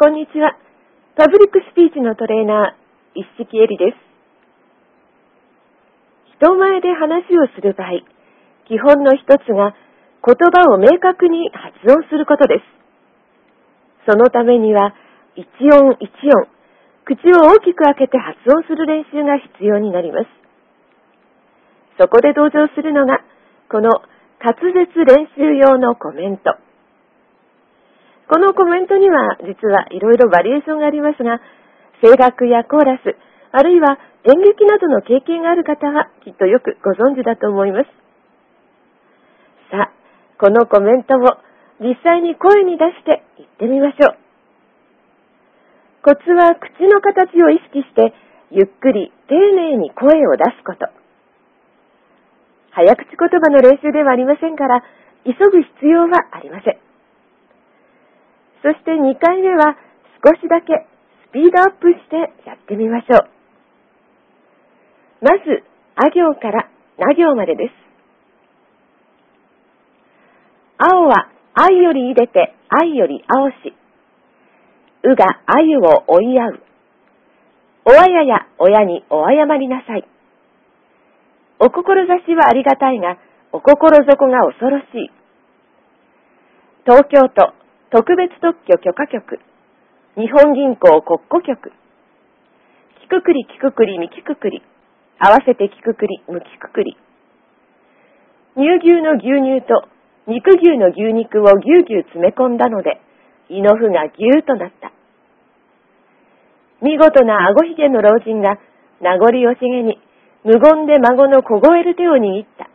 こんにちは。パブリックスピーチのトレーナー、一式エリです。人前で話をする場合、基本の一つが言葉を明確に発音することです。そのためには、一音一音、口を大きく開けて発音する練習が必要になります。そこで登場するのが、この滑舌練習用のコメント。このコメントには実はいろいろバリエーションがありますが、声楽やコーラス、あるいは演劇などの経験がある方はきっとよくご存知だと思います。さあ、このコメントを実際に声に出して言ってみましょう。コツは口の形を意識してゆっくり丁寧に声を出すこと。早口言葉の練習ではありませんから、急ぐ必要はありません。そして2回目は少しだけスピードアップしてやってみましょう。まず、あ行からな行までです。青は愛より入れて愛より青し。うが愛を追い合う。おあやや親にお謝りなさい。お志はありがたいが、お心底が恐ろしい。東京都特別特許許可局、日本銀行国庫局、キククリキククリミキククリ、合わせてキククリムキククリ。乳牛の牛乳と肉牛の牛肉をぎゅうぎゅう詰め込んだので、胃の符がぎゅーとなった。見事な顎ひげの老人が名残惜しげに無言で孫の凍える手を握った。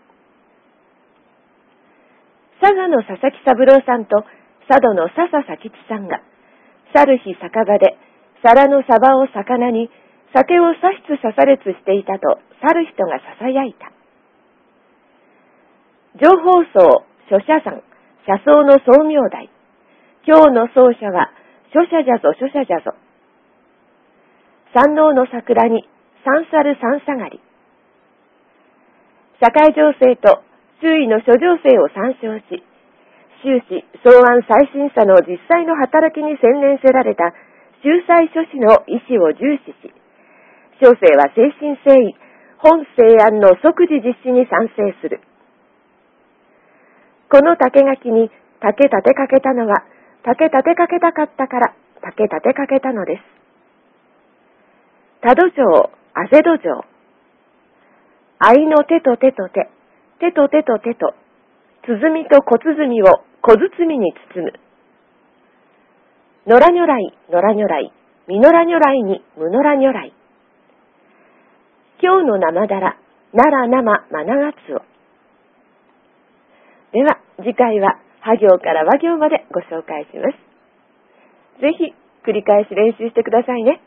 佐賀の佐々木三郎さんと佐渡の笹佐吉さんが、去る日酒場で、皿のサバを魚に、酒を差出さされつしていたと、去る人が囁いた。情報層、書者山、車窓の宗明台。今日の奏者は、書者じゃぞ、書者じゃぞ。山王の桜に、三猿三下がり。社会情勢と周囲の諸情勢を参照し、終始、草案最新さの実際の働きに専念せられた秀才書士の意思を重視し、小生は精神誠意、本西案の即時実施に賛成する。この竹垣に竹立てかけたのは、竹立てかけたかったから竹立てかけたのです。多度城、汗戸城。愛の手と手と手、手と手と手と、鼓と小鼓を小包みに包む。野良如来、野良如来、実野良如来に無野良如来。今日の生だら、奈良生マナガツオ。では、次回は、は行から和行までご紹介します。ぜひ、繰り返し練習してくださいね。